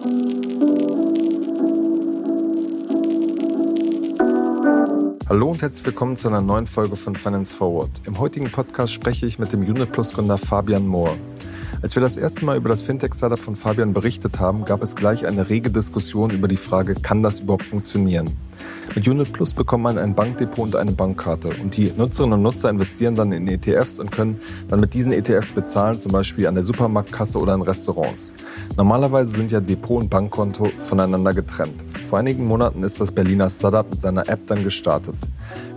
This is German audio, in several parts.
Hallo und herzlich willkommen zu einer neuen Folge von Finance Forward. Im heutigen Podcast spreche ich mit dem Unit Plus Gründer Fabian Mohr. Als wir das erste Mal über das Fintech-Startup von Fabian berichtet haben, gab es gleich eine rege Diskussion über die Frage, kann das überhaupt funktionieren? Mit Unit Plus bekommt man ein Bankdepot und eine Bankkarte und die Nutzerinnen und Nutzer investieren dann in ETFs und können dann mit diesen ETFs bezahlen, zum Beispiel an der Supermarktkasse oder in Restaurants. Normalerweise sind ja Depot und Bankkonto voneinander getrennt. Vor einigen Monaten ist das Berliner Startup mit seiner App dann gestartet.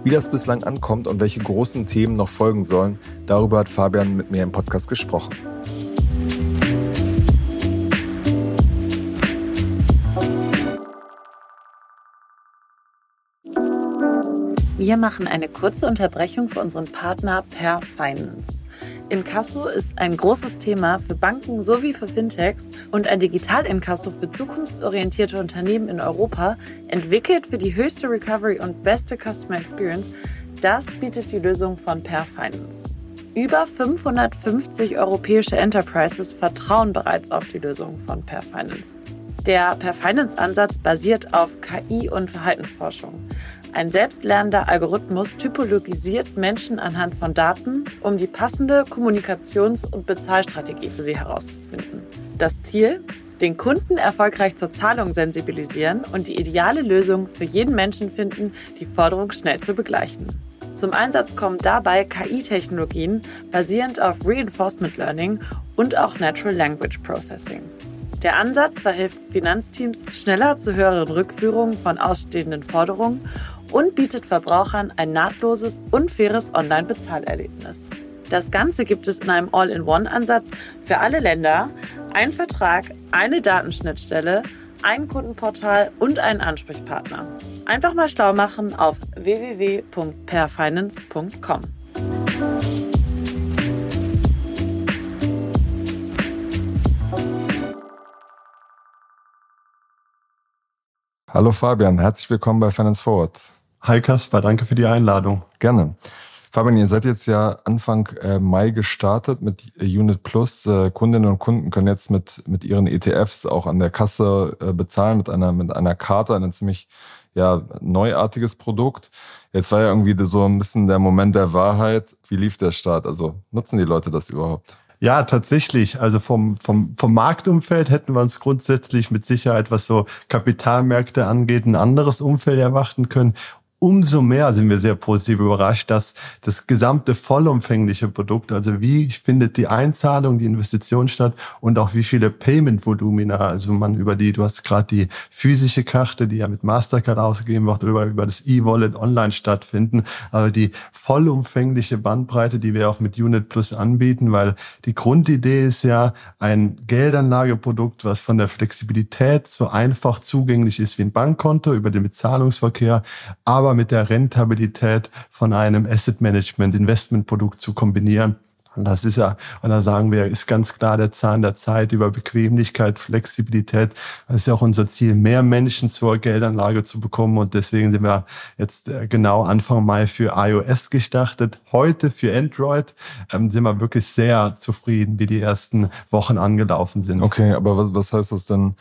Wie das bislang ankommt und welche großen Themen noch folgen sollen, darüber hat Fabian mit mir im Podcast gesprochen. Wir machen eine kurze Unterbrechung für unseren Partner Per Finance. Inkasso ist ein großes Thema für Banken sowie für Fintechs und ein Digital-Inkasso für zukunftsorientierte Unternehmen in Europa, entwickelt für die höchste Recovery und beste Customer Experience. Das bietet die Lösung von Per Finance. Über 550 europäische Enterprises vertrauen bereits auf die Lösung von Per Finance. Der Per Finance Ansatz basiert auf KI und Verhaltensforschung. Ein selbstlernender Algorithmus typologisiert Menschen anhand von Daten, um die passende Kommunikations- und Bezahlstrategie für sie herauszufinden. Das Ziel? Den Kunden erfolgreich zur Zahlung sensibilisieren und die ideale Lösung für jeden Menschen finden, die Forderung schnell zu begleichen. Zum Einsatz kommen dabei KI-Technologien basierend auf Reinforcement Learning und auch Natural Language Processing. Der Ansatz verhilft Finanzteams schneller zu höheren Rückführungen von ausstehenden Forderungen und bietet Verbrauchern ein nahtloses und faires Online-Bezahlerlebnis. Das Ganze gibt es in einem All-in-One-Ansatz für alle Länder, ein Vertrag, eine Datenschnittstelle, ein Kundenportal und einen Ansprechpartner. Einfach mal schlau machen auf www.perfinance.com. Hallo Fabian, herzlich willkommen bei Finance Forward. Hi Kaspar, danke für die Einladung. Gerne. Fabian, ihr seid jetzt ja Anfang äh, Mai gestartet mit Unit Plus. Äh, Kundinnen und Kunden können jetzt mit, mit ihren ETFs auch an der Kasse äh, bezahlen mit einer, mit einer Karte, ein ziemlich ja, neuartiges Produkt. Jetzt war ja irgendwie so ein bisschen der Moment der Wahrheit. Wie lief der Start? Also nutzen die Leute das überhaupt? Ja, tatsächlich. Also vom, vom, vom Marktumfeld hätten wir uns grundsätzlich mit Sicherheit, was so Kapitalmärkte angeht, ein anderes Umfeld erwarten können umso mehr sind wir sehr positiv überrascht, dass das gesamte vollumfängliche Produkt, also wie findet die Einzahlung, die Investition statt und auch wie viele Payment-Volumina, also man über die, du hast gerade die physische Karte, die ja mit Mastercard ausgegeben wird, über, über das E-Wallet online stattfinden, aber die vollumfängliche Bandbreite, die wir auch mit Unit Plus anbieten, weil die Grundidee ist ja ein Geldanlageprodukt, was von der Flexibilität so einfach zugänglich ist wie ein Bankkonto über den Bezahlungsverkehr, aber mit der Rentabilität von einem Asset Management Investmentprodukt zu kombinieren. Und das ist ja, und da sagen wir, ist ganz klar der Zahn der Zeit über Bequemlichkeit, Flexibilität. Das ist ja auch unser Ziel, mehr Menschen zur Geldanlage zu bekommen. Und deswegen sind wir jetzt äh, genau Anfang Mai für iOS gestartet. Heute für Android ähm, sind wir wirklich sehr zufrieden, wie die ersten Wochen angelaufen sind. Okay, aber was, was heißt das denn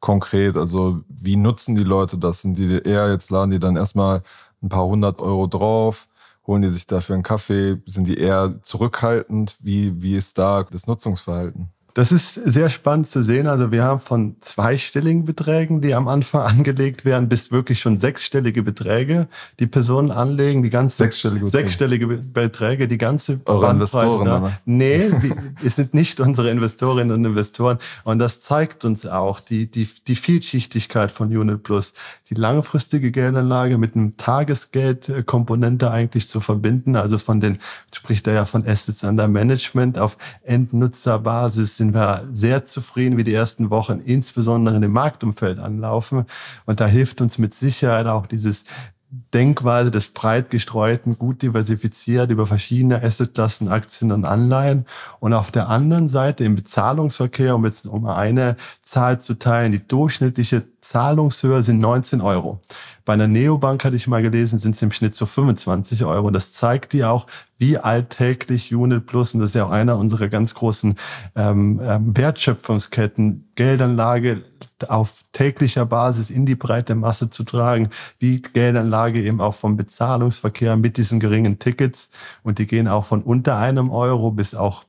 konkret? Also wie nutzen die Leute das? Sind die eher, jetzt laden die dann erstmal ein paar hundert Euro drauf, holen die sich dafür einen Kaffee, sind die eher zurückhaltend? Wie, wie ist da das Nutzungsverhalten? Das ist sehr spannend zu sehen. Also wir haben von zweistelligen Beträgen, die am Anfang angelegt werden, bis wirklich schon sechsstellige Beträge, die Personen anlegen, die ganze sechsstellige Beträge, sechsstellige Beträge die ganze Eure Investoren, da. Nee, die, es sind nicht unsere Investorinnen und Investoren. Und das zeigt uns auch die, die, die Vielschichtigkeit von Unit Plus, die langfristige Geldanlage mit einem Tagesgeldkomponente eigentlich zu verbinden. Also von den, spricht er ja von Assets under Management auf Endnutzerbasis sind wir sehr zufrieden, wie die ersten Wochen insbesondere in dem Marktumfeld anlaufen. Und da hilft uns mit Sicherheit auch dieses Denkweise des breit gestreuten, gut diversifiziert über verschiedene Assetklassen, Aktien und Anleihen. Und auf der anderen Seite im Bezahlungsverkehr, um jetzt um eine Zahl zu teilen, die durchschnittliche Zahlungshöhe sind 19 Euro. Bei einer Neobank hatte ich mal gelesen, sind es im Schnitt so 25 Euro. Das zeigt dir auch, wie alltäglich Unit Plus, und das ist ja auch einer unserer ganz großen ähm, ähm Wertschöpfungsketten, Geldanlage auf täglicher Basis in die breite Masse zu tragen, wie Geldanlage eben auch vom Bezahlungsverkehr mit diesen geringen Tickets. Und die gehen auch von unter einem Euro bis auch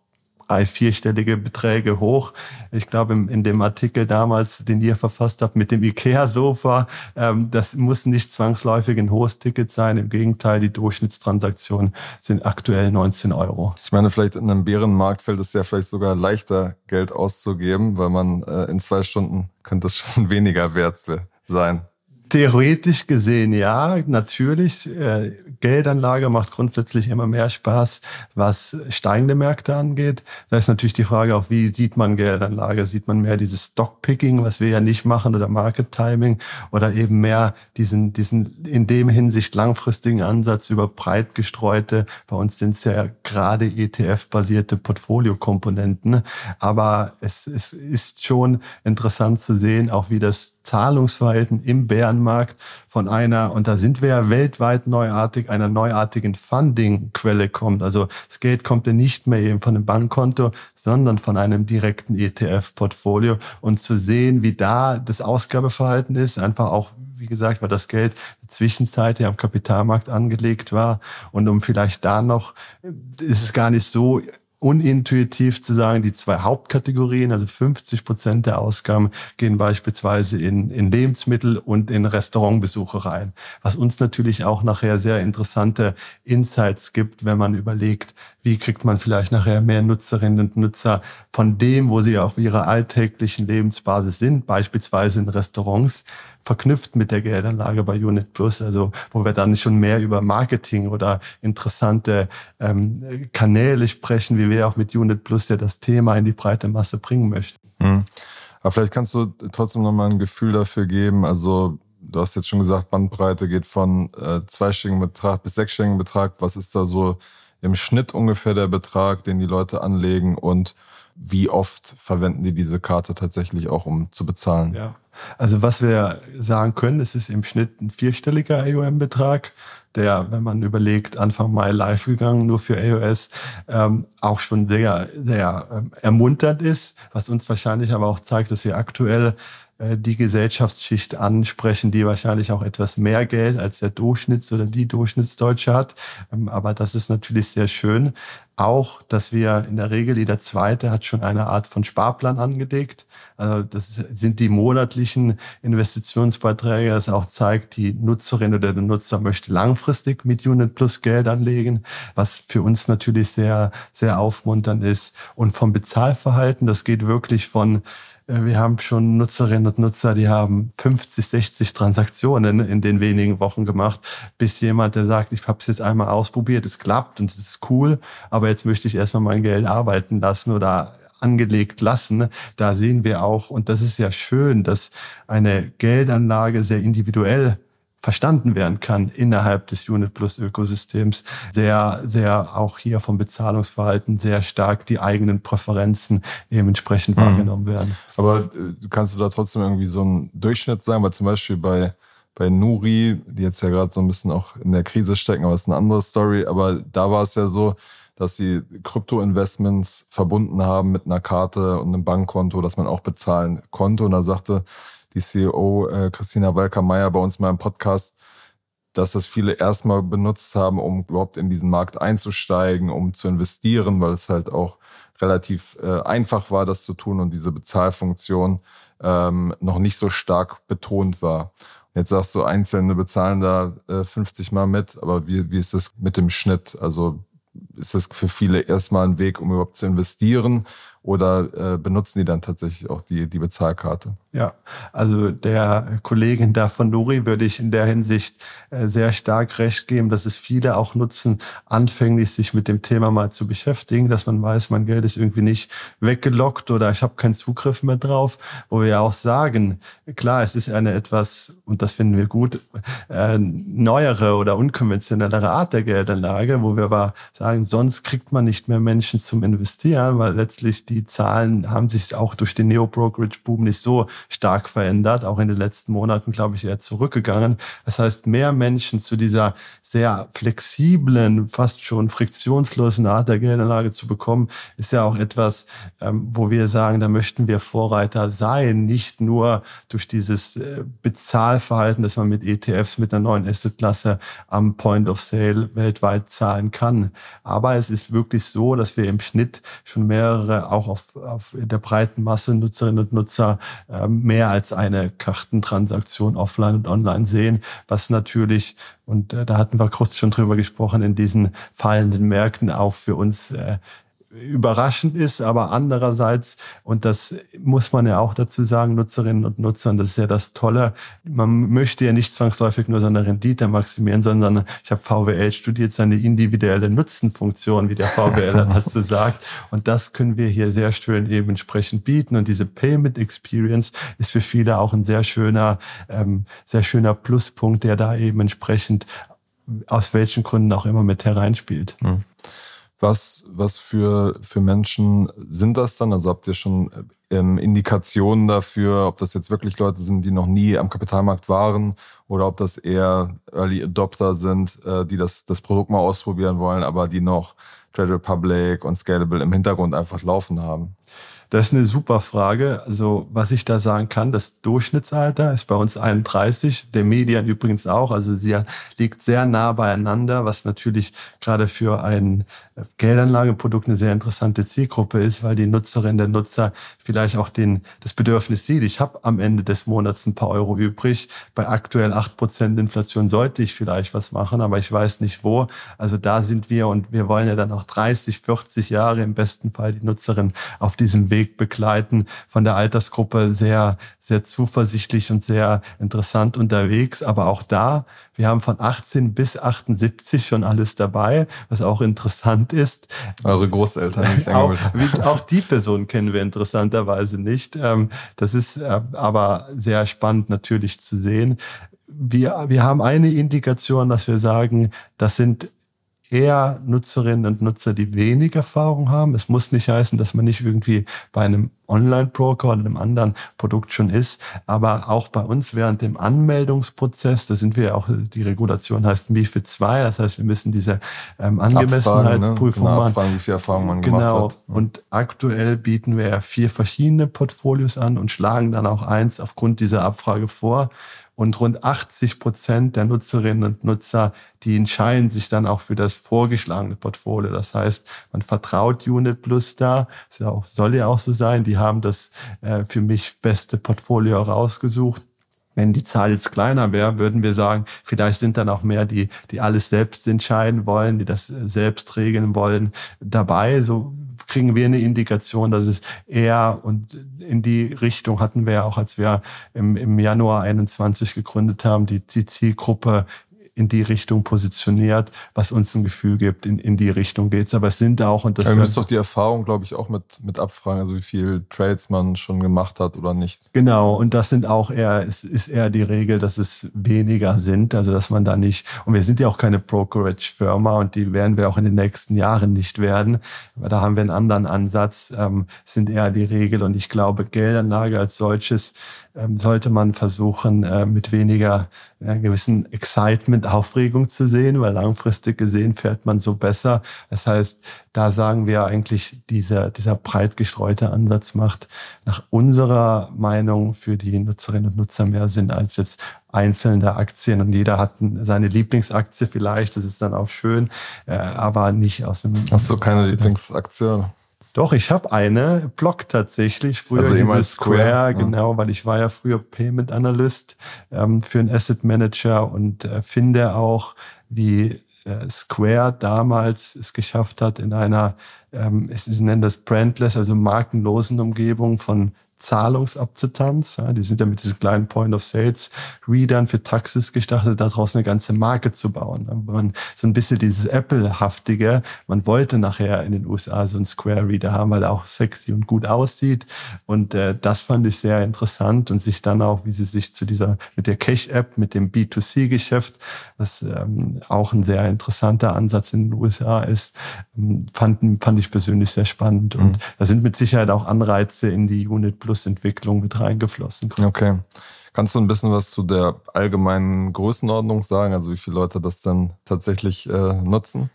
drei, vierstellige Beträge hoch. Ich glaube, in dem Artikel damals, den ihr verfasst habt mit dem IKEA-Sofa, ähm, das muss nicht zwangsläufig ein hohes Ticket sein. Im Gegenteil, die Durchschnittstransaktionen sind aktuell 19 Euro. Ich meine, vielleicht in einem Bärenmarkt fällt es ja vielleicht sogar leichter, Geld auszugeben, weil man äh, in zwei Stunden könnte es schon weniger wert sein. Theoretisch gesehen ja, natürlich. Äh, Geldanlage macht grundsätzlich immer mehr Spaß, was steigende Märkte angeht. Da ist natürlich die Frage auch, wie sieht man Geldanlage? Sieht man mehr dieses Stockpicking, was wir ja nicht machen, oder Market Timing, oder eben mehr diesen, diesen in dem Hinsicht langfristigen Ansatz über breit gestreute, bei uns sind es ja gerade ETF-basierte Portfoliokomponenten. Aber es, es ist schon interessant zu sehen, auch wie das Zahlungsverhalten im Bärenmarkt von einer, und da sind wir ja weltweit neuartig, einer neuartigen Funding-Quelle kommt. Also das Geld kommt ja nicht mehr eben von einem Bankkonto, sondern von einem direkten ETF-Portfolio. Und zu sehen, wie da das Ausgabeverhalten ist, einfach auch, wie gesagt, weil das Geld Zwischenzeit ja am Kapitalmarkt angelegt war. Und um vielleicht da noch, ist es gar nicht so unintuitiv zu sagen, die zwei Hauptkategorien, also 50 Prozent der Ausgaben gehen beispielsweise in, in Lebensmittel und in Restaurantbesuche rein, was uns natürlich auch nachher sehr interessante Insights gibt, wenn man überlegt, wie kriegt man vielleicht nachher mehr Nutzerinnen und Nutzer von dem, wo sie auf ihrer alltäglichen Lebensbasis sind, beispielsweise in Restaurants, verknüpft mit der Geldanlage bei Unit Plus, also wo wir dann schon mehr über Marketing oder interessante ähm, Kanäle sprechen, wie wir auch mit Unit Plus ja das Thema in die breite Masse bringen möchten. Mhm. Aber vielleicht kannst du trotzdem nochmal ein Gefühl dafür geben, also du hast jetzt schon gesagt, Bandbreite geht von äh, zweistelligen Betrag bis sechsstelligen Betrag. Was ist da so im Schnitt ungefähr der Betrag, den die Leute anlegen und wie oft verwenden die diese Karte tatsächlich auch, um zu bezahlen? Ja, also was wir sagen können, es ist im Schnitt ein vierstelliger AOM-Betrag, der, wenn man überlegt, Anfang Mai live gegangen, nur für iOS, ähm, auch schon sehr, sehr ähm, ermunternd ist, was uns wahrscheinlich aber auch zeigt, dass wir aktuell die Gesellschaftsschicht ansprechen, die wahrscheinlich auch etwas mehr Geld als der Durchschnitts- oder die Durchschnittsdeutsche hat. Ähm, aber das ist natürlich sehr schön. Auch, dass wir in der Regel, jeder Zweite hat schon eine Art von Sparplan angelegt. Also das sind die monatlichen Investitionsbeiträge, das auch zeigt, die Nutzerin oder der Nutzer möchte langfristig mit Unit Plus Geld anlegen, was für uns natürlich sehr, sehr aufmunternd ist. Und vom Bezahlverhalten, das geht wirklich von äh, wir haben schon Nutzerinnen und Nutzer, die haben 50, 60 Transaktionen in den wenigen Wochen gemacht, bis jemand, der sagt, ich habe es jetzt einmal ausprobiert, es klappt und es ist cool, aber jetzt möchte ich erstmal mein Geld arbeiten lassen oder angelegt lassen. Da sehen wir auch, und das ist ja schön, dass eine Geldanlage sehr individuell verstanden werden kann innerhalb des Unit Plus Ökosystems. Sehr, sehr auch hier vom Bezahlungsverhalten sehr stark die eigenen Präferenzen eben entsprechend mhm. wahrgenommen werden. Aber äh, kannst du da trotzdem irgendwie so einen Durchschnitt sagen? Weil zum Beispiel bei, bei Nuri, die jetzt ja gerade so ein bisschen auch in der Krise stecken, aber das ist eine andere Story. Aber da war es ja so, dass sie Krypto-Investments verbunden haben mit einer Karte und einem Bankkonto, dass man auch bezahlen konnte. Und da sagte die CEO äh, Christina Walker-Meyer bei uns mal im Podcast, dass das viele erstmal benutzt haben, um überhaupt in diesen Markt einzusteigen, um zu investieren, weil es halt auch relativ äh, einfach war, das zu tun und diese Bezahlfunktion ähm, noch nicht so stark betont war. Jetzt sagst du, Einzelne bezahlen da äh, 50 Mal mit, aber wie, wie ist das mit dem Schnitt? Also ist das für viele erstmal ein Weg, um überhaupt zu investieren? Oder äh, benutzen die dann tatsächlich auch die, die Bezahlkarte? Ja, also der Kollegin da von Nuri würde ich in der Hinsicht äh, sehr stark recht geben, dass es viele auch nutzen, anfänglich sich mit dem Thema mal zu beschäftigen, dass man weiß, mein Geld ist irgendwie nicht weggelockt oder ich habe keinen Zugriff mehr drauf, wo wir ja auch sagen, klar, es ist eine etwas, und das finden wir gut, äh, neuere oder unkonventionellere Art der Geldanlage, wo wir aber sagen, sonst kriegt man nicht mehr Menschen zum Investieren, weil letztlich die Zahlen haben sich auch durch den Neo-Brokerage-Boom nicht so stark verändert. Auch in den letzten Monaten, glaube ich, eher zurückgegangen. Das heißt, mehr Menschen zu dieser sehr flexiblen, fast schon friktionslosen Art der Geldanlage zu bekommen, ist ja auch etwas, ähm, wo wir sagen, da möchten wir Vorreiter sein, nicht nur durch dieses äh, Bezahlverhalten, dass man mit ETFs, mit einer neuen Assetklasse am Point of Sale weltweit zahlen kann. Aber es ist wirklich so, dass wir im Schnitt schon mehrere, auch auf, auf der breiten Masse Nutzerinnen und Nutzer, äh, mehr als eine Kartentransaktion offline und online sehen, was natürlich und äh, da hatten wir kurz schon drüber gesprochen, in diesen fallenden Märkten auch für uns äh, überraschend ist, aber andererseits, und das muss man ja auch dazu sagen, Nutzerinnen und Nutzern, das ist ja das Tolle, man möchte ja nicht zwangsläufig nur seine Rendite maximieren, sondern ich habe VWL studiert, seine individuelle Nutzenfunktion, wie der VWL dazu sagt. Und das können wir hier sehr schön eben entsprechend bieten. Und diese Payment Experience ist für viele auch ein sehr schöner, ähm, sehr schöner Pluspunkt, der da eben entsprechend aus welchen Gründen auch immer mit hereinspielt. Mhm. Was, was für, für Menschen sind das dann? Also habt ihr schon ähm, Indikationen dafür, ob das jetzt wirklich Leute sind, die noch nie am Kapitalmarkt waren oder ob das eher Early Adopter sind, äh, die das, das Produkt mal ausprobieren wollen, aber die noch Trade Republic und Scalable im Hintergrund einfach laufen haben? Das ist eine super Frage. Also was ich da sagen kann, das Durchschnittsalter ist bei uns 31, der Median übrigens auch. Also sie liegt sehr nah beieinander, was natürlich gerade für ein Geldanlageprodukt eine sehr interessante Zielgruppe ist, weil die Nutzerin, der Nutzer vielleicht auch den, das Bedürfnis sieht, ich habe am Ende des Monats ein paar Euro übrig. Bei aktuell acht Prozent Inflation sollte ich vielleicht was machen, aber ich weiß nicht wo. Also da sind wir und wir wollen ja dann auch 30, 40 Jahre im besten Fall die Nutzerin auf diesem Weg Weg begleiten, von der Altersgruppe sehr, sehr zuversichtlich und sehr interessant unterwegs. Aber auch da, wir haben von 18 bis 78 schon alles dabei, was auch interessant ist. Eure Großeltern nicht auch, auch die Person kennen wir interessanterweise nicht. Ähm, das ist äh, aber sehr spannend natürlich zu sehen. Wir, wir haben eine Indikation, dass wir sagen, das sind eher Nutzerinnen und Nutzer, die wenig Erfahrung haben. Es muss nicht heißen, dass man nicht irgendwie bei einem Online-Broker oder einem anderen Produkt schon ist, aber auch bei uns während dem Anmeldungsprozess, da sind wir auch, die Regulation heißt MIFID 2, das heißt, wir müssen diese ähm, Angemessenheitsprüfung ne? genau, machen. Abfragen, wie viel Erfahrung man genau. gemacht hat. Und aktuell bieten wir ja vier verschiedene Portfolios an und schlagen dann auch eins aufgrund dieser Abfrage vor und rund 80 Prozent der Nutzerinnen und Nutzer, die entscheiden sich dann auch für das vorgeschlagene Portfolio. Das heißt, man vertraut Unit Plus da, ja auch, soll ja auch so sein. Die haben das äh, für mich beste Portfolio rausgesucht. Wenn die Zahl jetzt kleiner wäre, würden wir sagen, vielleicht sind dann auch mehr die, die alles selbst entscheiden wollen, die das selbst regeln wollen, dabei. So kriegen wir eine Indikation, dass es eher und in die Richtung hatten wir ja auch, als wir im, im Januar 21 gegründet haben, die, die Zielgruppe in die Richtung positioniert, was uns ein Gefühl gibt, in, in die Richtung geht's. Aber es sind auch, und das. Ja, ihr müsst doch die Erfahrung, glaube ich, auch mit, mit abfragen, also wie viel Trades man schon gemacht hat oder nicht. Genau, und das sind auch eher, es ist eher die Regel, dass es weniger sind, also dass man da nicht, und wir sind ja auch keine Brokerage-Firma und die werden wir auch in den nächsten Jahren nicht werden. Aber da haben wir einen anderen Ansatz, ähm, sind eher die Regel und ich glaube, Geldanlage als solches sollte man versuchen, äh, mit weniger gewissen Excitement, Aufregung zu sehen, weil langfristig gesehen fährt man so besser. Das heißt, da sagen wir eigentlich, dieser, dieser breit gestreute Ansatz macht nach unserer Meinung für die Nutzerinnen und Nutzer mehr Sinn als jetzt einzelne Aktien und jeder hat seine Lieblingsaktie vielleicht, das ist dann auch schön, äh, aber nicht aus einem... Hast du keine Lieblingsaktie? Doch, ich habe eine Block tatsächlich. Früher also ehemals Square, Square, genau, weil ich war ja früher Payment Analyst ähm, für einen Asset Manager und äh, finde auch, wie äh, Square damals es geschafft hat, in einer, ähm, ich nenne das brandless, also markenlosen Umgebung von Zahlungsakzeptanz. Ja, die sind ja mit diesen kleinen Point-of-Sales-Readern für Taxis gestartet, daraus eine ganze Marke zu bauen. Man, so ein bisschen dieses Apple-haftige. Man wollte nachher in den USA so einen Square-Reader haben, weil er auch sexy und gut aussieht. Und äh, das fand ich sehr interessant und sich dann auch, wie sie sich zu dieser, mit der Cash-App, mit dem B2C-Geschäft, was ähm, auch ein sehr interessanter Ansatz in den USA ist, ähm, fand, fand ich persönlich sehr spannend. Und mhm. da sind mit Sicherheit auch Anreize in die Unit Plus-Entwicklung mit reingeflossen. Okay. Kannst du ein bisschen was zu der allgemeinen Größenordnung sagen? Also wie viele Leute das dann tatsächlich äh, nutzen?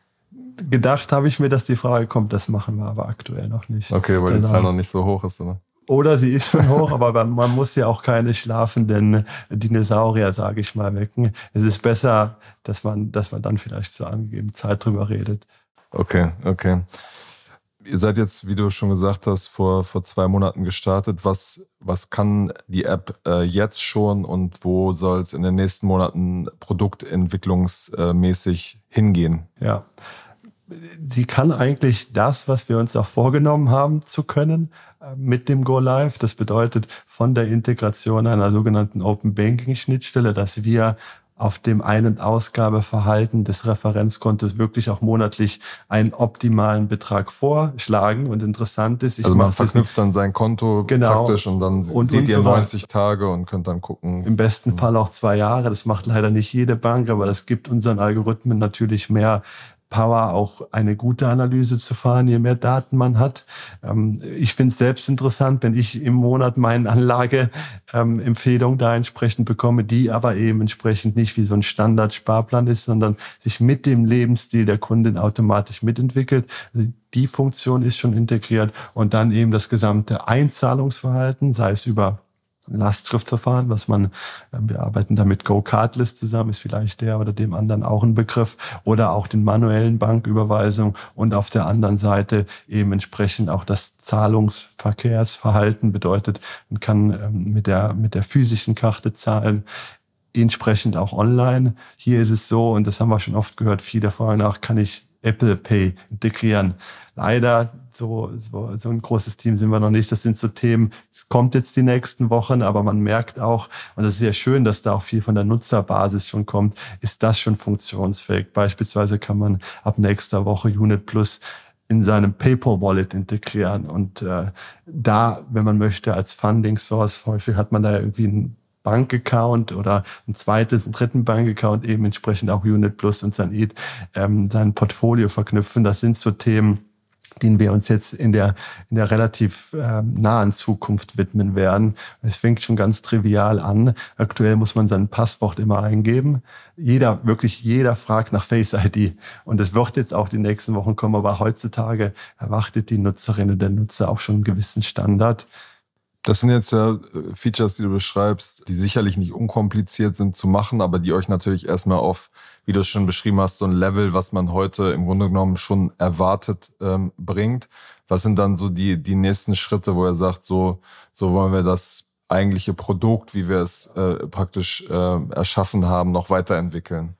Gedacht habe ich mir, dass die Frage kommt, das machen wir aber aktuell noch nicht. Okay, weil genau. die Zahl noch nicht so hoch ist, oder? Oder sie ist schon hoch, aber man muss ja auch keine schlafenden Dinosaurier, sage ich mal, wecken. Es ist besser, dass man, dass man dann vielleicht zur angegebenen Zeit drüber redet. Okay, okay. Ihr seid jetzt, wie du schon gesagt hast, vor, vor zwei Monaten gestartet. Was, was kann die App äh, jetzt schon und wo soll es in den nächsten Monaten produktentwicklungsmäßig hingehen? Ja, sie kann eigentlich das, was wir uns auch vorgenommen haben zu können äh, mit dem Go Live. Das bedeutet von der Integration einer sogenannten Open Banking Schnittstelle, dass wir auf dem Ein- und Ausgabeverhalten des Referenzkontos wirklich auch monatlich einen optimalen Betrag vorschlagen. Und interessant ist, also man verknüpft dann sein Konto genau, praktisch und dann und seht ihr 90 Tage und könnt dann gucken. Im besten Fall auch zwei Jahre. Das macht leider nicht jede Bank, aber das gibt unseren Algorithmen natürlich mehr Power, auch eine gute Analyse zu fahren, je mehr Daten man hat. Ähm, ich finde es selbst interessant, wenn ich im Monat meine Anlageempfehlung da entsprechend bekomme, die aber eben entsprechend nicht wie so ein Standard-Sparplan ist, sondern sich mit dem Lebensstil der Kundin automatisch mitentwickelt. Also die Funktion ist schon integriert und dann eben das gesamte Einzahlungsverhalten, sei es über Lastschriftverfahren, was man, äh, wir arbeiten da mit Go-Cardless zusammen, ist vielleicht der oder dem anderen auch ein Begriff, oder auch den manuellen Banküberweisung und auf der anderen Seite eben entsprechend auch das Zahlungsverkehrsverhalten bedeutet, man kann ähm, mit der, mit der physischen Karte zahlen, entsprechend auch online. Hier ist es so, und das haben wir schon oft gehört, viele fragen nach, kann ich Apple Pay integrieren? Leider so, so, so ein großes Team sind wir noch nicht. Das sind so Themen, es kommt jetzt die nächsten Wochen, aber man merkt auch, und das ist sehr schön, dass da auch viel von der Nutzerbasis schon kommt, ist das schon funktionsfähig. Beispielsweise kann man ab nächster Woche Unit Plus in seinem PayPal-Wallet integrieren. Und äh, da, wenn man möchte, als Funding Source, häufig hat man da irgendwie einen Bankaccount oder ein zweites, einen dritten Bankaccount eben entsprechend auch Unit Plus und sein, ähm, sein Portfolio verknüpfen. Das sind so Themen, denen wir uns jetzt in der, in der relativ äh, nahen Zukunft widmen werden. Es fängt schon ganz trivial an. Aktuell muss man sein Passwort immer eingeben. Jeder, wirklich jeder fragt nach Face ID. Und es wird jetzt auch die nächsten Wochen kommen, aber heutzutage erwartet die Nutzerin und der Nutzer auch schon einen gewissen Standard. Das sind jetzt ja äh, Features, die du beschreibst, die sicherlich nicht unkompliziert sind zu machen, aber die euch natürlich erstmal auf, wie du es schon beschrieben hast, so ein Level, was man heute im Grunde genommen schon erwartet, ähm, bringt. Was sind dann so die, die nächsten Schritte, wo er sagt, so, so wollen wir das eigentliche Produkt, wie wir es äh, praktisch äh, erschaffen haben, noch weiterentwickeln?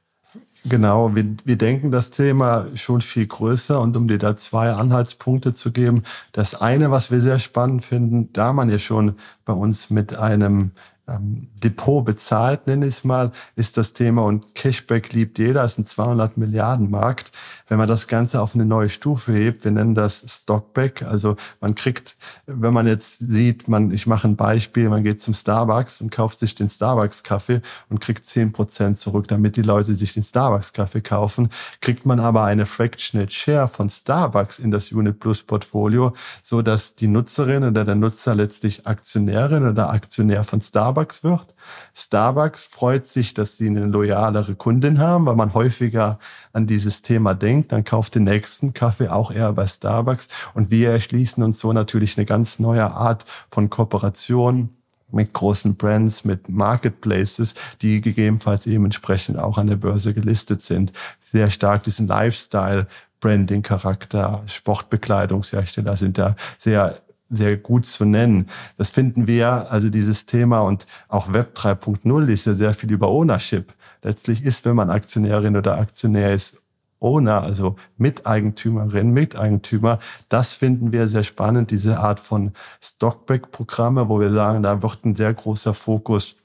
Genau, wir, wir denken das Thema schon viel größer und um dir da zwei Anhaltspunkte zu geben. Das eine, was wir sehr spannend finden, da man ja schon bei uns mit einem ähm, Depot bezahlt, nenne ich es mal, ist das Thema und Cashback liebt jeder, ist ein 200 Milliarden Markt. Wenn man das Ganze auf eine neue Stufe hebt, wir nennen das Stockback, also man kriegt, wenn man jetzt sieht, man, ich mache ein Beispiel, man geht zum Starbucks und kauft sich den Starbucks Kaffee und kriegt 10% zurück, damit die Leute sich den Starbucks Kaffee kaufen, kriegt man aber eine Fractional Share von Starbucks in das Unit Plus Portfolio, so dass die Nutzerin oder der Nutzer letztlich Aktionärin oder Aktionär von Starbucks wird. Starbucks freut sich, dass sie eine loyalere Kundin haben, weil man häufiger an dieses Thema denkt. Dann kauft den nächsten Kaffee auch eher bei Starbucks. Und wir erschließen uns so natürlich eine ganz neue Art von Kooperation mit großen Brands, mit Marketplaces, die gegebenenfalls eben entsprechend auch an der Börse gelistet sind. Sehr stark diesen Lifestyle Branding-Charakter, Sportbekleidungshersteller sind da sehr sehr gut zu nennen. Das finden wir, also dieses Thema und auch Web 3.0 ist ja sehr viel über Ownership. Letztlich ist, wenn man Aktionärin oder Aktionär ist, Owner, also Miteigentümerin, Miteigentümer. Das finden wir sehr spannend, diese Art von Stockback-Programme, wo wir sagen, da wird ein sehr großer Fokus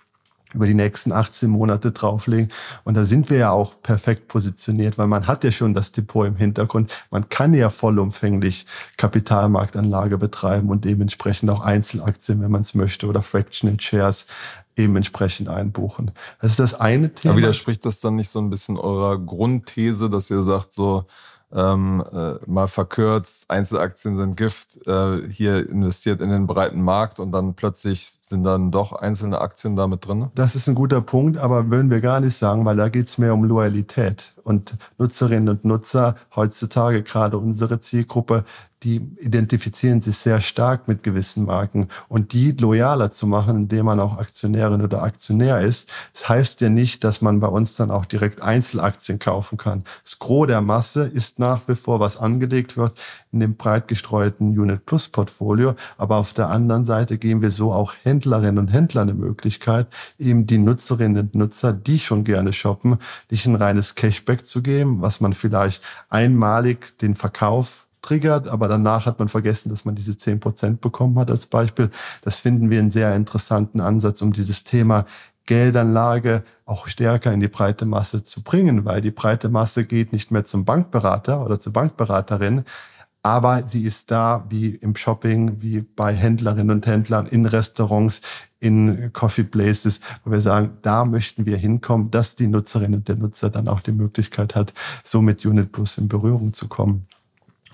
über die nächsten 18 Monate drauflegen. Und da sind wir ja auch perfekt positioniert, weil man hat ja schon das Depot im Hintergrund. Man kann ja vollumfänglich Kapitalmarktanlage betreiben und dementsprechend auch Einzelaktien, wenn man es möchte, oder Fractional Shares eben entsprechend einbuchen. Das ist das eine Thema. Aber widerspricht das dann nicht so ein bisschen eurer Grundthese, dass ihr sagt, so ähm, äh, mal verkürzt, Einzelaktien sind Gift, äh, hier investiert in den breiten Markt und dann plötzlich sind dann doch einzelne Aktien damit drin? Das ist ein guter Punkt, aber würden wir gar nicht sagen, weil da geht es mehr um Loyalität. Und Nutzerinnen und Nutzer, heutzutage gerade unsere Zielgruppe, die identifizieren sich sehr stark mit gewissen Marken und die loyaler zu machen, indem man auch Aktionärin oder Aktionär ist. Das heißt ja nicht, dass man bei uns dann auch direkt Einzelaktien kaufen kann. Das Gros der Masse ist nach wie vor, was angelegt wird in dem breit gestreuten Unit Plus Portfolio. Aber auf der anderen Seite geben wir so auch Händlerinnen und Händlern eine Möglichkeit, eben die Nutzerinnen und Nutzer, die schon gerne shoppen, nicht ein reines Cashback zu geben, was man vielleicht einmalig den Verkauf triggert, aber danach hat man vergessen, dass man diese 10% bekommen hat als Beispiel. Das finden wir einen sehr interessanten Ansatz, um dieses Thema Geldanlage auch stärker in die breite Masse zu bringen, weil die breite Masse geht nicht mehr zum Bankberater oder zur Bankberaterin, aber sie ist da wie im Shopping, wie bei Händlerinnen und Händlern, in Restaurants, in Coffee Places, wo wir sagen, da möchten wir hinkommen, dass die Nutzerinnen und der Nutzer dann auch die Möglichkeit hat, so mit Unit Plus in Berührung zu kommen.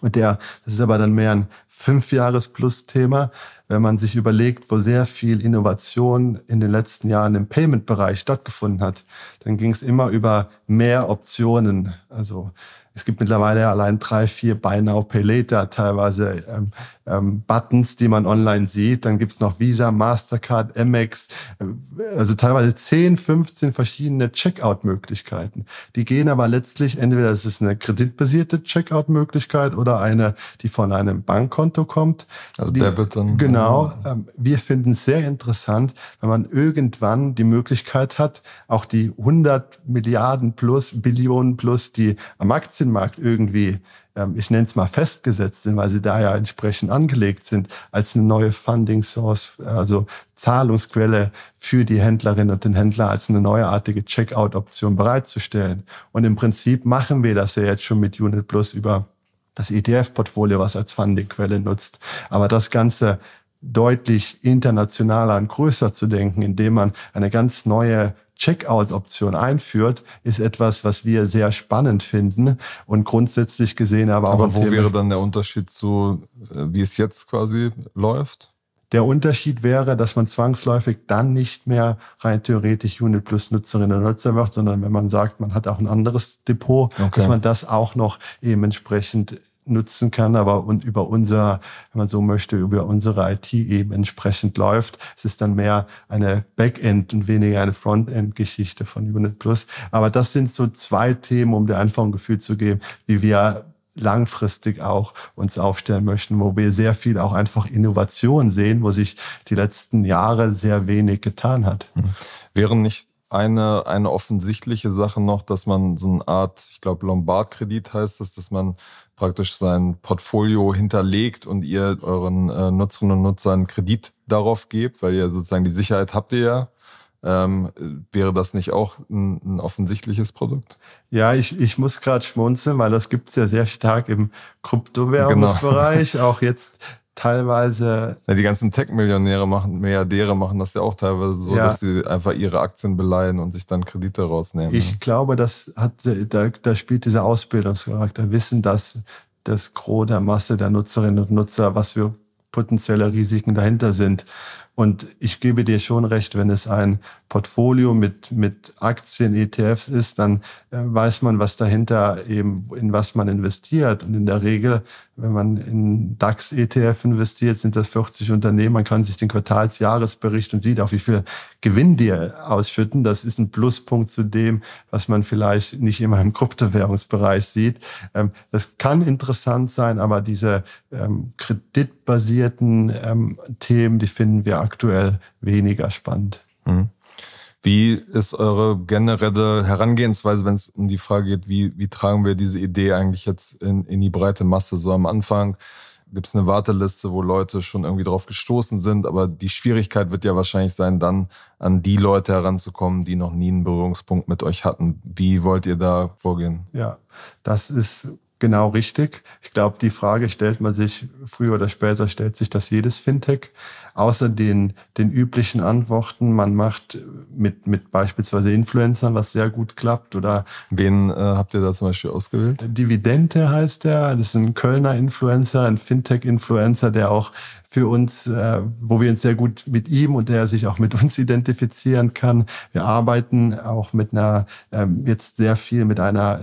Und der, das ist aber dann mehr ein Fünfjahres-Plus-Thema, wenn man sich überlegt, wo sehr viel Innovation in den letzten Jahren im Payment-Bereich stattgefunden hat, dann ging es immer über mehr Optionen. Also es gibt mittlerweile allein drei, vier Buy Now, Pay Later, teilweise ähm, ähm, Buttons, die man online sieht. Dann gibt's noch Visa, Mastercard, Amex, äh, also teilweise 10, 15 verschiedene Checkout-Möglichkeiten. Die gehen aber letztlich, entweder es ist eine kreditbasierte Checkout-Möglichkeit oder eine, die von einem Bankkonto kommt. Also die, Debit dann. Genau. Ähm, wir finden es sehr interessant, wenn man irgendwann die Möglichkeit hat, auch die 100 Milliarden plus, Billionen plus, die am Aktien Aktienmarkt irgendwie, ähm, ich nenne es mal festgesetzt sind, weil sie da ja entsprechend angelegt sind, als eine neue Funding Source, also Zahlungsquelle für die Händlerinnen und den Händler als eine neuartige Checkout-Option bereitzustellen. Und im Prinzip machen wir das ja jetzt schon mit Unit Plus über das ETF-Portfolio, was als Fundingquelle nutzt. Aber das Ganze deutlich internationaler und größer zu denken, indem man eine ganz neue Checkout-Option einführt, ist etwas, was wir sehr spannend finden und grundsätzlich gesehen aber auch. Aber wo wäre dann der Unterschied zu, äh, wie es jetzt quasi läuft? Der Unterschied wäre, dass man zwangsläufig dann nicht mehr rein theoretisch Unit Plus Nutzerinnen und Nutzer wird, sondern wenn man sagt, man hat auch ein anderes Depot, okay. dass man das auch noch eben entsprechend nutzen kann, aber und über unser, wenn man so möchte, über unsere IT eben entsprechend läuft. Es ist dann mehr eine Backend und weniger eine Frontend-Geschichte von Unit Plus. Aber das sind so zwei Themen, um dir einfach ein Gefühl zu geben, wie wir langfristig auch uns aufstellen möchten, wo wir sehr viel auch einfach Innovation sehen, wo sich die letzten Jahre sehr wenig getan hat. Hm. Wären nicht eine, eine offensichtliche Sache noch, dass man so eine Art, ich glaube, Lombard-Kredit heißt das, dass man praktisch sein Portfolio hinterlegt und ihr euren äh, Nutzerinnen und Nutzern Kredit darauf gebt, weil ihr sozusagen die Sicherheit habt ihr ja. Ähm, wäre das nicht auch ein, ein offensichtliches Produkt? Ja, ich, ich muss gerade schmunzeln, weil das gibt es ja sehr stark im Kryptowährungsbereich. Genau. auch jetzt teilweise. Ja, die ganzen Tech-Millionäre machen, Milliardäre machen das ja auch teilweise so, ja. dass sie einfach ihre Aktien beleihen und sich dann Kredite rausnehmen. Ich glaube, das hat, da, da spielt dieser Ausbildungscharakter, wissen, dass das Gros der Masse der Nutzerinnen und Nutzer, was für potenzielle Risiken dahinter sind. Und ich gebe dir schon recht, wenn es ein Portfolio mit, mit Aktien, ETFs ist, dann äh, weiß man, was dahinter eben, in was man investiert. Und in der Regel, wenn man in DAX-ETF investiert, sind das 40 Unternehmen. Man kann sich den Quartalsjahresbericht und sieht auch, wie viel Gewinn die ausschütten. Das ist ein Pluspunkt zu dem, was man vielleicht nicht immer im Kryptowährungsbereich sieht. Ähm, das kann interessant sein, aber diese ähm, kreditbasierten ähm, Themen, die finden wir aktuell weniger spannend. Mhm. Wie ist eure generelle Herangehensweise, wenn es um die Frage geht, wie, wie tragen wir diese Idee eigentlich jetzt in, in die breite Masse? So am Anfang gibt es eine Warteliste, wo Leute schon irgendwie drauf gestoßen sind, aber die Schwierigkeit wird ja wahrscheinlich sein, dann an die Leute heranzukommen, die noch nie einen Berührungspunkt mit euch hatten. Wie wollt ihr da vorgehen? Ja, das ist genau richtig. Ich glaube, die Frage stellt man sich früher oder später, stellt sich das jedes Fintech außer den, den üblichen Antworten, man macht mit, mit beispielsweise Influencern, was sehr gut klappt, oder. Wen äh, habt ihr da zum Beispiel ausgewählt? Dividende heißt der. Das ist ein Kölner Influencer, ein Fintech-Influencer, der auch für uns, äh, wo wir uns sehr gut mit ihm und der sich auch mit uns identifizieren kann. Wir arbeiten auch mit einer, ähm, jetzt sehr viel mit einer,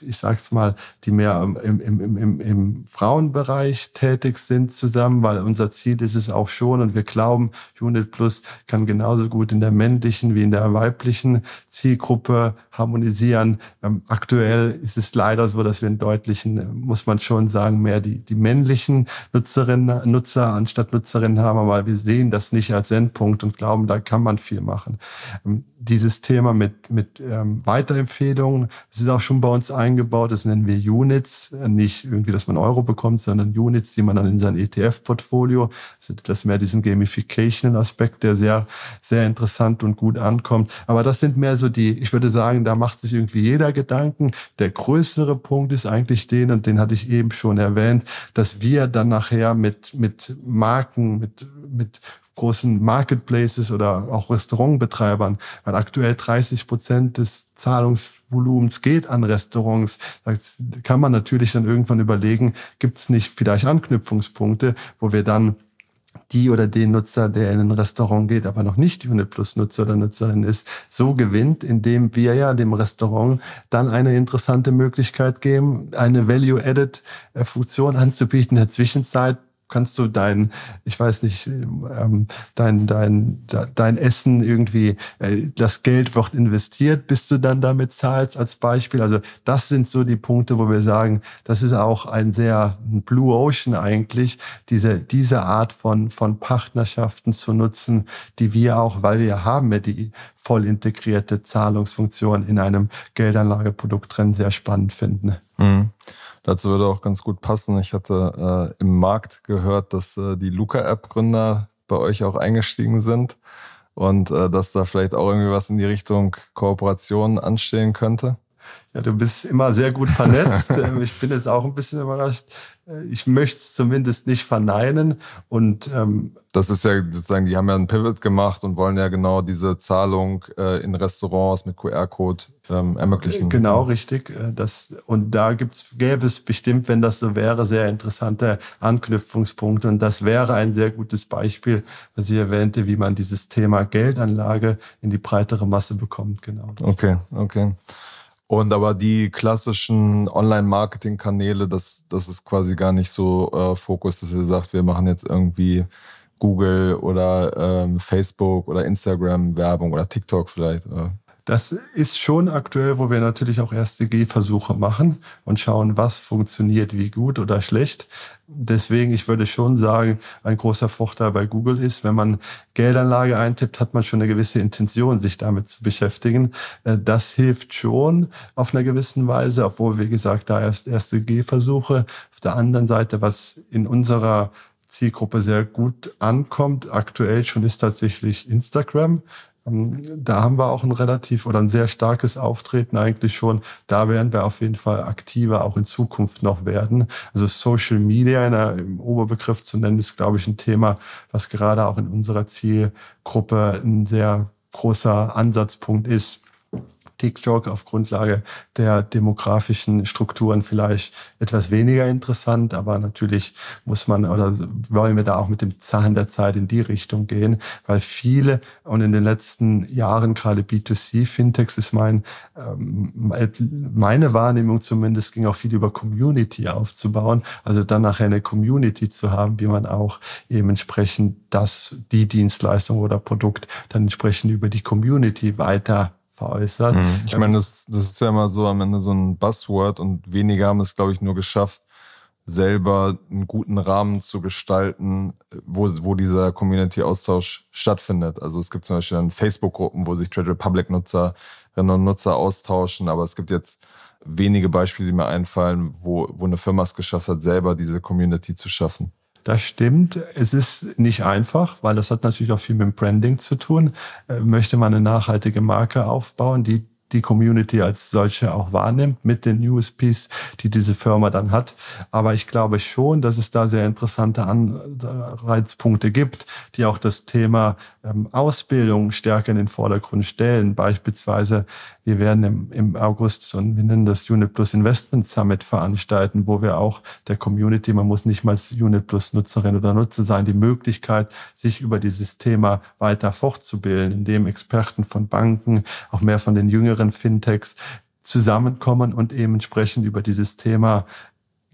ich sag's mal, die mehr im, im, im, im Frauenbereich tätig sind zusammen, weil unser Ziel ist es auch schon und wir glauben, Unit Plus kann genauso gut in der männlichen wie in der weiblichen Zielgruppe harmonisieren. Ähm, aktuell ist es leider so, dass wir in deutlichen, äh, muss man schon sagen, mehr die, die männlichen Nutzerinnen, Nutzer anstatt Nutzerinnen haben, aber wir sehen das nicht als Endpunkt und glauben, da kann man viel machen. Ähm, dieses Thema mit, mit ähm, Weiterempfehlungen, das ist auch schon bei uns eingebaut, das nennen wir Units, äh, nicht irgendwie, dass man Euro bekommt, sondern Units, die man dann in sein ETF-Portfolio, also das mehr diesen Gamification-Aspekt, der sehr, sehr interessant und gut ankommt. Aber das sind mehr so die, ich würde sagen, da macht sich irgendwie jeder Gedanken. Der größere Punkt ist eigentlich den, und den hatte ich eben schon erwähnt, dass wir dann nachher mit, mit Marken, mit, mit großen Marketplaces oder auch Restaurantbetreibern, weil aktuell 30 Prozent des Zahlungsvolumens geht an Restaurants. Da kann man natürlich dann irgendwann überlegen, gibt es nicht vielleicht Anknüpfungspunkte, wo wir dann die oder den Nutzer, der in ein Restaurant geht, aber noch nicht Unit Plus Nutzer oder Nutzerin ist, so gewinnt, indem wir ja dem Restaurant dann eine interessante Möglichkeit geben, eine Value-Added-Funktion anzubieten in der Zwischenzeit kannst du dein, ich weiß nicht, ähm, dein, dein, dein Essen irgendwie, äh, das Geld wird investiert, bis du dann damit zahlst als Beispiel. Also das sind so die Punkte, wo wir sagen, das ist auch ein sehr ein Blue Ocean eigentlich, diese, diese Art von, von Partnerschaften zu nutzen, die wir auch, weil wir haben ja die voll integrierte Zahlungsfunktion in einem Geldanlageprodukt drin, sehr spannend finden. Mhm. Dazu würde auch ganz gut passen. Ich hatte äh, im Markt gehört, dass äh, die Luca-App-Gründer bei euch auch eingestiegen sind und äh, dass da vielleicht auch irgendwie was in die Richtung Kooperation anstehen könnte. Ja, du bist immer sehr gut vernetzt. Ähm, ich bin jetzt auch ein bisschen überrascht. Äh, ich möchte es zumindest nicht verneinen. Und ähm, das ist ja sozusagen, die haben ja einen Pivot gemacht und wollen ja genau diese Zahlung äh, in Restaurants mit QR-Code ähm, ermöglichen. Genau, richtig. Äh, das, und da gibt's, gäbe es bestimmt, wenn das so wäre, sehr interessante Anknüpfungspunkte. Und das wäre ein sehr gutes Beispiel, was ich erwähnte, wie man dieses Thema Geldanlage in die breitere Masse bekommt. Genau. Okay, okay. Und aber die klassischen Online-Marketing-Kanäle, das, das ist quasi gar nicht so äh, Fokus, dass ihr sagt, wir machen jetzt irgendwie Google oder ähm, Facebook oder Instagram Werbung oder TikTok vielleicht. Äh. Das ist schon aktuell, wo wir natürlich auch erste Gehversuche machen und schauen, was funktioniert wie gut oder schlecht. Deswegen, ich würde schon sagen, ein großer Vorteil bei Google ist, wenn man Geldanlage eintippt, hat man schon eine gewisse Intention, sich damit zu beschäftigen. Äh, das hilft schon auf einer gewissen Weise, obwohl, wie gesagt, da erst erste Gehversuche. Auf der anderen Seite, was in unserer Zielgruppe sehr gut ankommt, aktuell schon ist tatsächlich Instagram. Ähm, da haben wir auch ein relativ oder ein sehr starkes Auftreten eigentlich schon. Da werden wir auf jeden Fall aktiver auch in Zukunft noch werden. Also Social Media der, im Oberbegriff zu nennen, ist, glaube ich, ein Thema, was gerade auch in unserer Zielgruppe ein sehr großer Ansatzpunkt ist. TikTok auf Grundlage der demografischen Strukturen vielleicht etwas weniger interessant, aber natürlich muss man oder wollen wir da auch mit dem Zahn der Zeit in die Richtung gehen, weil viele und in den letzten Jahren gerade B2C Fintechs ist mein ähm, meine Wahrnehmung zumindest ging auch viel über Community aufzubauen, also dann nachher eine Community zu haben, wie man auch eben entsprechend das die Dienstleistung oder Produkt dann entsprechend über die Community weiter veräußert. Mhm. Ich meine, das, das ist ja immer so am Ende so ein Buzzword und wenige haben es, glaube ich, nur geschafft, selber einen guten Rahmen zu gestalten, wo, wo dieser Community-Austausch stattfindet. Also es gibt zum Beispiel dann Facebook-Gruppen, wo sich Trade Republic-Nutzerinnen und Nutzer austauschen, aber es gibt jetzt wenige Beispiele, die mir einfallen, wo, wo eine Firma es geschafft hat, selber diese Community zu schaffen. Das stimmt. Es ist nicht einfach, weil das hat natürlich auch viel mit dem Branding zu tun. Äh, möchte man eine nachhaltige Marke aufbauen, die die Community als solche auch wahrnimmt mit den USPs, die diese Firma dann hat. Aber ich glaube schon, dass es da sehr interessante Anreizpunkte gibt, die auch das Thema ähm, Ausbildung stärker in den Vordergrund stellen. Beispielsweise, wir werden im, im August so ein, wir nennen das Unit Plus Investment Summit veranstalten, wo wir auch der Community, man muss nicht mal Unit Plus Nutzerin oder Nutzer sein, die Möglichkeit, sich über dieses Thema weiter fortzubilden, indem Experten von Banken, auch mehr von den jüngeren Fintechs zusammenkommen und eben entsprechend über dieses Thema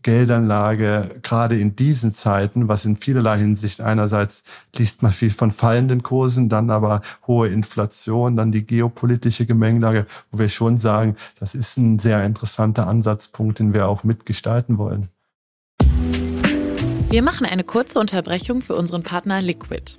Geldanlage, gerade in diesen Zeiten, was in vielerlei Hinsicht einerseits liest man viel von fallenden Kursen, dann aber hohe Inflation, dann die geopolitische Gemengelage, wo wir schon sagen, das ist ein sehr interessanter Ansatzpunkt, den wir auch mitgestalten wollen. Wir machen eine kurze Unterbrechung für unseren Partner Liquid.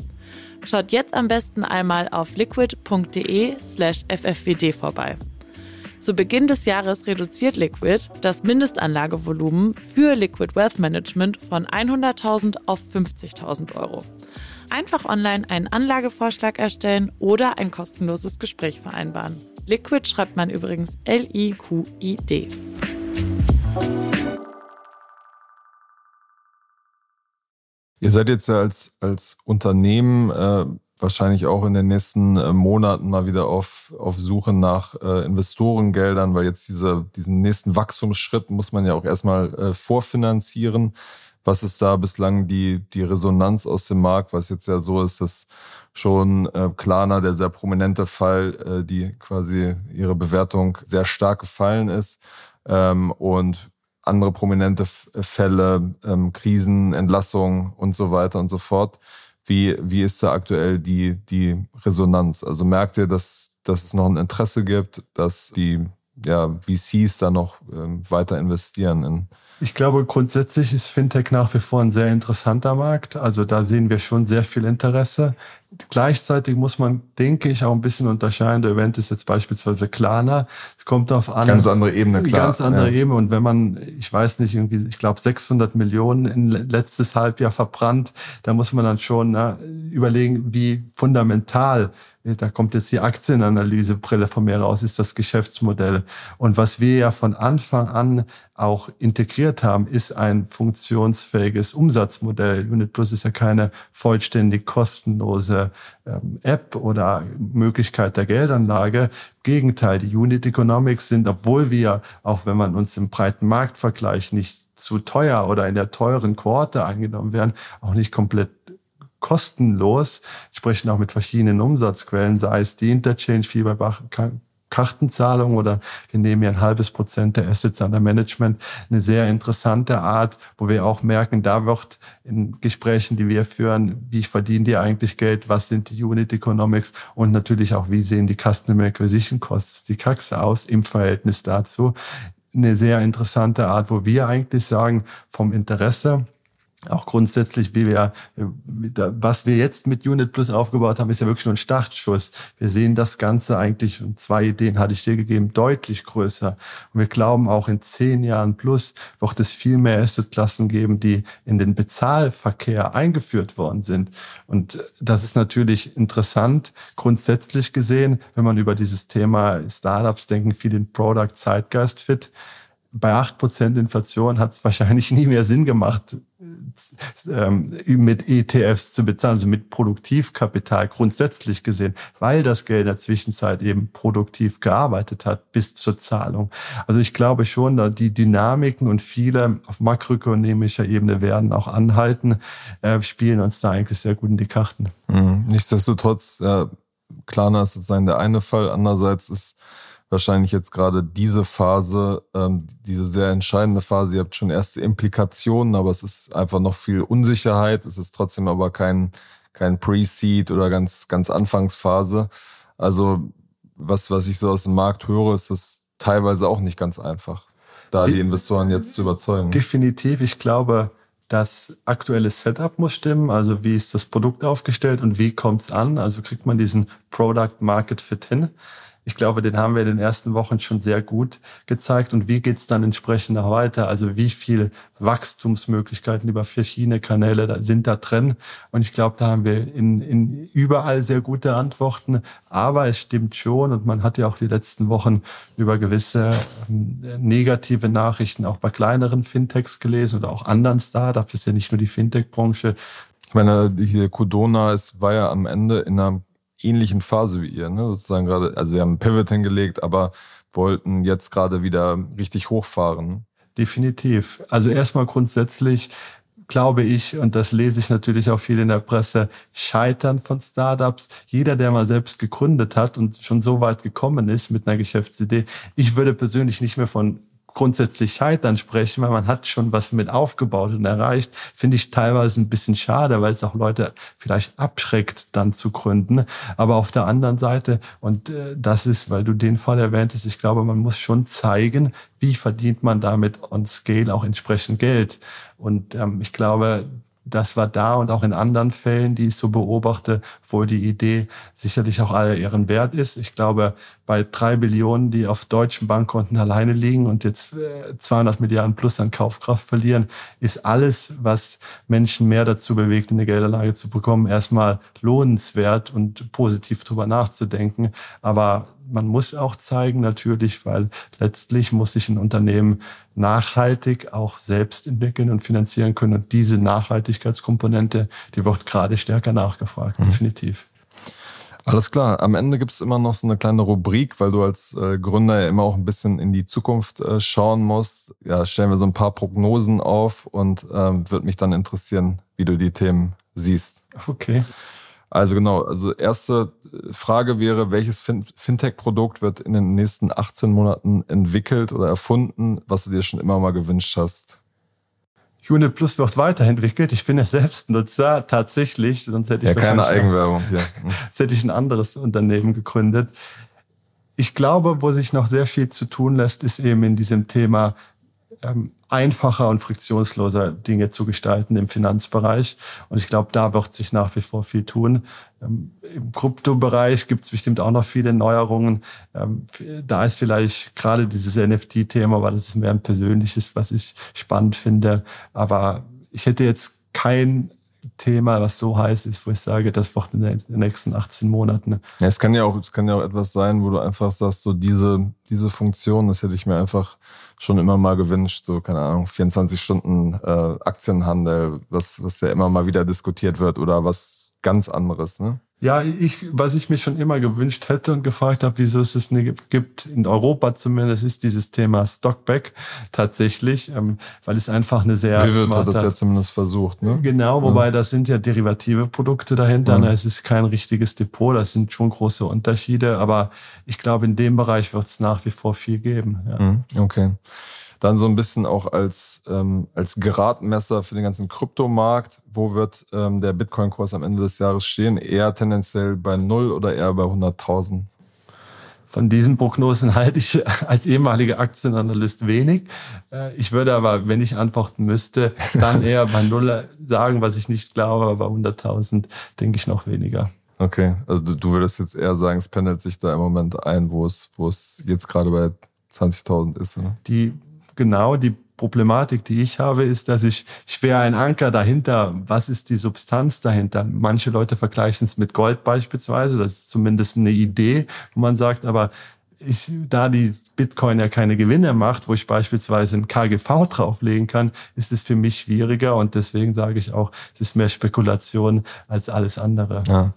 Schaut jetzt am besten einmal auf liquid.de slash ffwd vorbei. Zu Beginn des Jahres reduziert Liquid das Mindestanlagevolumen für Liquid Wealth Management von 100.000 auf 50.000 Euro. Einfach online einen Anlagevorschlag erstellen oder ein kostenloses Gespräch vereinbaren. Liquid schreibt man übrigens L-I-Q-I-D. Ihr seid jetzt ja als, als Unternehmen äh, wahrscheinlich auch in den nächsten äh, Monaten mal wieder auf, auf Suche nach äh, Investorengeldern, weil jetzt diese, diesen nächsten Wachstumsschritt muss man ja auch erstmal äh, vorfinanzieren. Was ist da bislang die, die Resonanz aus dem Markt, was jetzt ja so ist, dass schon äh, Klarna, der sehr prominente Fall, äh, die quasi ihre Bewertung sehr stark gefallen ist ähm, und andere prominente Fälle, ähm, Krisen, Entlassungen und so weiter und so fort wie, wie ist da aktuell die, die Resonanz? Also merkt ihr, dass, dass es noch ein Interesse gibt, dass die ja, VCs da noch ähm, weiter investieren in ich glaube, grundsätzlich ist Fintech nach wie vor ein sehr interessanter Markt. Also da sehen wir schon sehr viel Interesse. Gleichzeitig muss man, denke ich, auch ein bisschen unterscheiden. Der Event ist jetzt beispielsweise Klarna. Es kommt auf an. Ganz andere Ebene, klar. Ganz andere ja. Ebene. Und wenn man, ich weiß nicht, irgendwie, ich glaube, 600 Millionen in letztes Halbjahr verbrannt, da muss man dann schon na, überlegen, wie fundamental da kommt jetzt die Aktienanalysebrille von mir raus, ist das Geschäftsmodell. Und was wir ja von Anfang an auch integriert haben, ist ein funktionsfähiges Umsatzmodell. Unit Plus ist ja keine vollständig kostenlose ähm, App oder Möglichkeit der Geldanlage. Im Gegenteil, die Unit Economics sind, obwohl wir, auch wenn man uns im breiten Marktvergleich nicht zu teuer oder in der teuren Kohorte eingenommen werden, auch nicht komplett kostenlos, sprechen auch mit verschiedenen Umsatzquellen, sei es die Interchange, wie bei Kartenzahlung oder wir nehmen ja ein halbes Prozent der Assets under Management. Eine sehr interessante Art, wo wir auch merken, da wird in Gesprächen, die wir führen, wie verdienen die eigentlich Geld, was sind die Unit Economics und natürlich auch, wie sehen die Customer Acquisition Costs, die CACs aus im Verhältnis dazu. Eine sehr interessante Art, wo wir eigentlich sagen, vom Interesse auch grundsätzlich, wie wir, was wir jetzt mit Unit Plus aufgebaut haben, ist ja wirklich nur ein Startschuss. Wir sehen das Ganze eigentlich, und zwei Ideen hatte ich dir gegeben, deutlich größer. Und wir glauben auch in zehn Jahren plus wird es viel mehr Assetklassen geben, die in den Bezahlverkehr eingeführt worden sind. Und das ist natürlich interessant, grundsätzlich gesehen, wenn man über dieses Thema Startups denken, viel in Product Zeitgeist fit bei acht Prozent Inflation hat es wahrscheinlich nie mehr Sinn gemacht, ähm, mit ETFs zu bezahlen, also mit Produktivkapital grundsätzlich gesehen, weil das Geld in der Zwischenzeit eben produktiv gearbeitet hat bis zur Zahlung. Also ich glaube schon, da die Dynamiken und viele auf makroökonomischer Ebene werden auch anhalten, äh, spielen uns da eigentlich sehr gut in die Karten. Mhm. Nichtsdestotrotz, ja, Klarna ist sozusagen der eine Fall. Andererseits ist wahrscheinlich jetzt gerade diese Phase, ähm, diese sehr entscheidende Phase. Ihr habt schon erste Implikationen, aber es ist einfach noch viel Unsicherheit. Es ist trotzdem aber kein, kein Pre-Seed oder ganz, ganz Anfangsphase. Also was, was ich so aus dem Markt höre, ist das teilweise auch nicht ganz einfach, da die Investoren jetzt zu überzeugen. Definitiv. Ich glaube, das aktuelle Setup muss stimmen, also wie ist das Produkt aufgestellt und wie kommt es an, also kriegt man diesen Product Market Fit hin ich glaube, den haben wir in den ersten Wochen schon sehr gut gezeigt. Und wie geht's dann entsprechend noch weiter? Also wie viel Wachstumsmöglichkeiten über verschiedene Kanäle sind da drin? Und ich glaube, da haben wir in, in überall sehr gute Antworten. Aber es stimmt schon, und man hat ja auch die letzten Wochen über gewisse ähm, negative Nachrichten auch bei kleineren Fintechs gelesen oder auch anderen Startups. ist ja nicht nur die Fintech-Branche. Ich meine, hier Codona ist, war ja am Ende in einer ähnlichen Phase wie ihr, ne? Sozusagen gerade, also sie haben einen Pivot hingelegt, aber wollten jetzt gerade wieder richtig hochfahren. Definitiv. Also erstmal grundsätzlich glaube ich, und das lese ich natürlich auch viel in der Presse, Scheitern von Startups. Jeder, der mal selbst gegründet hat und schon so weit gekommen ist mit einer Geschäftsidee, ich würde persönlich nicht mehr von grundsätzlich Scheitern sprechen, weil man hat schon was mit aufgebaut und erreicht, finde ich teilweise ein bisschen schade, weil es auch Leute vielleicht abschreckt, dann zu gründen. Aber auf der anderen Seite, und äh, das ist, weil du den Fall erwähntest, ich glaube, man muss schon zeigen, wie verdient man damit on Scale auch entsprechend Geld. Und ähm, ich glaube, das war da und auch in anderen Fällen, die ich so beobachte, wo die Idee sicherlich auch alle ihren Wert ist. Ich glaube, bei drei Billionen, die auf deutschen Bankkonten alleine liegen und jetzt 200 äh, Milliarden plus an Kaufkraft verlieren, ist alles, was Menschen mehr dazu bewegt, eine Geldanlage zu bekommen, erstmal lohnenswert und positiv drüber nachzudenken. Aber man muss auch zeigen natürlich, weil letztlich muss sich ein Unternehmen nachhaltig auch selbst entwickeln und finanzieren können. Und diese Nachhaltigkeitskomponente, die wird gerade stärker nachgefragt, mhm. definitiv. Alles klar. Am Ende gibt es immer noch so eine kleine Rubrik, weil du als äh, Gründer ja immer auch ein bisschen in die Zukunft äh, schauen musst. Ja, stellen wir so ein paar Prognosen auf und ähm, würde mich dann interessieren, wie du die Themen siehst. Okay. Also genau, also erste Frage wäre, welches Fintech-Produkt wird in den nächsten 18 Monaten entwickelt oder erfunden, was du dir schon immer mal gewünscht hast? Unit Plus wird weiterentwickelt. Ich bin ja selbst Nutzer tatsächlich, sonst hätte ich ja keine Eigenwerbung hier. sonst hätte ich ein anderes Unternehmen gegründet. Ich glaube, wo sich noch sehr viel zu tun lässt, ist eben in diesem Thema ähm, einfacher und friktionsloser Dinge zu gestalten im Finanzbereich. Und ich glaube, da wird sich nach wie vor viel tun. Ähm, Im Kryptobereich gibt es bestimmt auch noch viele Neuerungen. Ähm, da ist vielleicht gerade dieses NFT-Thema, weil das ist mehr ein persönliches, was ich spannend finde. Aber ich hätte jetzt kein Thema, was so heiß ist, wo ich sage, das wird in den nächsten 18 Monaten. Ja, es kann ja auch, es kann ja auch etwas sein, wo du einfach sagst, so diese, diese Funktion, das hätte ich mir einfach schon immer mal gewünscht, so, keine Ahnung, 24 Stunden äh, Aktienhandel, was, was ja immer mal wieder diskutiert wird oder was ganz anderes, ne? Ja, ich, was ich mir schon immer gewünscht hätte und gefragt habe, wieso es es nicht gibt, in Europa zumindest, ist dieses Thema Stockback tatsächlich, ähm, weil es einfach eine sehr. Wird hat das ja zumindest versucht, ne? Genau, wobei ja. das sind ja derivative Produkte dahinter. Ja. Ne? Es ist kein richtiges Depot, das sind schon große Unterschiede, aber ich glaube, in dem Bereich wird es nach wie vor viel geben. Ja. Mhm, okay dann so ein bisschen auch als, ähm, als Geradmesser für den ganzen Kryptomarkt. Wo wird ähm, der Bitcoin-Kurs am Ende des Jahres stehen? Eher tendenziell bei null oder eher bei 100.000? Von diesen Prognosen halte ich als ehemaliger Aktienanalyst wenig. Äh, ich würde aber, wenn ich antworten müsste, dann eher bei Null sagen, was ich nicht glaube, aber bei 100.000 denke ich noch weniger. Okay, also du würdest jetzt eher sagen, es pendelt sich da im Moment ein, wo es, wo es jetzt gerade bei 20.000 ist. Oder? Die, genau, die Problematik, die ich habe, ist, dass ich, ich wäre ein Anker dahinter. Was ist die Substanz dahinter? Manche Leute vergleichen es mit Gold beispielsweise. Das ist zumindest eine Idee, wo man sagt, aber ich, da die Bitcoin ja keine Gewinne macht, wo ich beispielsweise ein KGV drauflegen kann, ist es für mich schwieriger und deswegen sage ich auch, es ist mehr Spekulation als alles andere. Ja.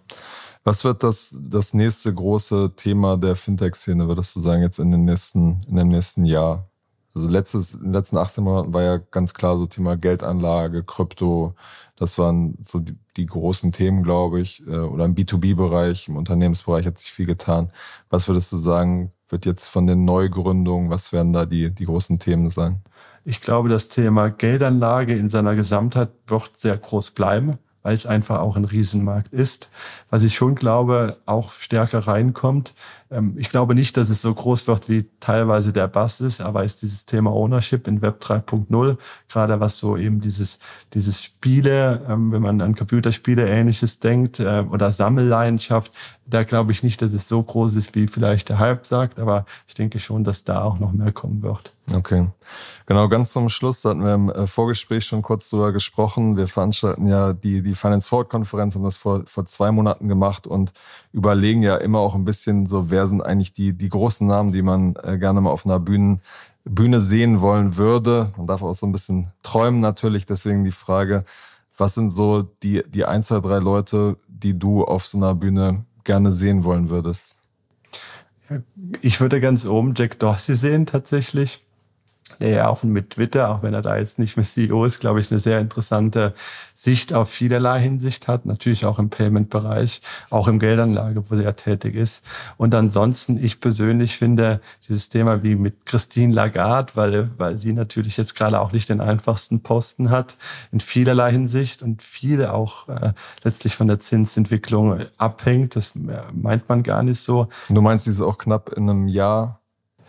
Was wird das, das nächste große Thema der Fintech-Szene, würdest du sagen, jetzt in, den nächsten, in dem nächsten Jahr? Also letztes, in den letzten 18 Monaten war ja ganz klar so Thema Geldanlage, Krypto. Das waren so die, die großen Themen, glaube ich. Äh, oder im B2B-Bereich, im Unternehmensbereich hat sich viel getan. Was würdest du sagen, wird jetzt von den Neugründungen, was werden da die, die großen Themen sein? Ich glaube, das Thema Geldanlage in seiner Gesamtheit wird sehr groß bleiben weil es einfach auch ein Riesenmarkt ist. Was ich schon glaube, auch stärker reinkommt. Ähm, ich glaube nicht, dass es so groß wird, wie teilweise der Bass ist, aber ist dieses Thema Ownership in Web 3.0, gerade was so eben dieses, dieses Spiele, ähm, wenn man an Computerspiele ähnliches denkt, äh, oder Sammelleidenschaft, da glaube ich nicht, dass es so groß ist, wie vielleicht der Hype sagt, aber ich denke schon, dass da auch noch mehr kommen wird. Okay. Genau, ganz zum Schluss, da hatten wir im äh, Vorgespräch schon kurz drüber gesprochen. Wir veranstalten ja die, die Finance Forward Konferenz, haben das vor, vor zwei Monaten gemacht und überlegen ja immer auch ein bisschen so, wer sind eigentlich die, die großen Namen, die man äh, gerne mal auf einer Bühne, Bühne sehen wollen würde. Man darf auch so ein bisschen träumen natürlich, deswegen die Frage, was sind so die, die ein, zwei, drei Leute, die du auf so einer Bühne gerne sehen wollen würdest? Ich würde ganz oben Jack Dorsey sehen tatsächlich der ja auch mit Twitter, auch wenn er da jetzt nicht mehr CEO ist, glaube ich, eine sehr interessante Sicht auf vielerlei Hinsicht hat. Natürlich auch im Payment-Bereich, auch im Geldanlage, wo er tätig ist. Und ansonsten, ich persönlich finde dieses Thema wie mit Christine Lagarde, weil, weil sie natürlich jetzt gerade auch nicht den einfachsten Posten hat, in vielerlei Hinsicht und viele auch äh, letztlich von der Zinsentwicklung abhängt. Das meint man gar nicht so. Du meinst, sie ist auch knapp in einem Jahr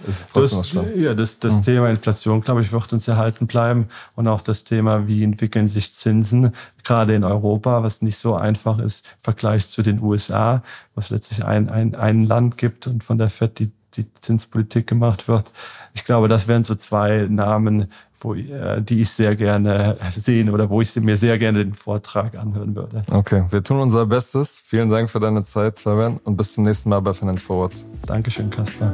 das, ja, das, das mhm. Thema Inflation, glaube ich, wird uns erhalten bleiben. Und auch das Thema, wie entwickeln sich Zinsen, gerade in Europa, was nicht so einfach ist im Vergleich zu den USA, was letztlich ein, ein, ein Land gibt und von der FED die, die Zinspolitik gemacht wird. Ich glaube, das wären so zwei Namen, wo, äh, die ich sehr gerne sehen oder wo ich mir sehr gerne den Vortrag anhören würde. Okay, wir tun unser Bestes. Vielen Dank für deine Zeit, Fabian, und bis zum nächsten Mal bei Finance Forward. Dankeschön, Kasper.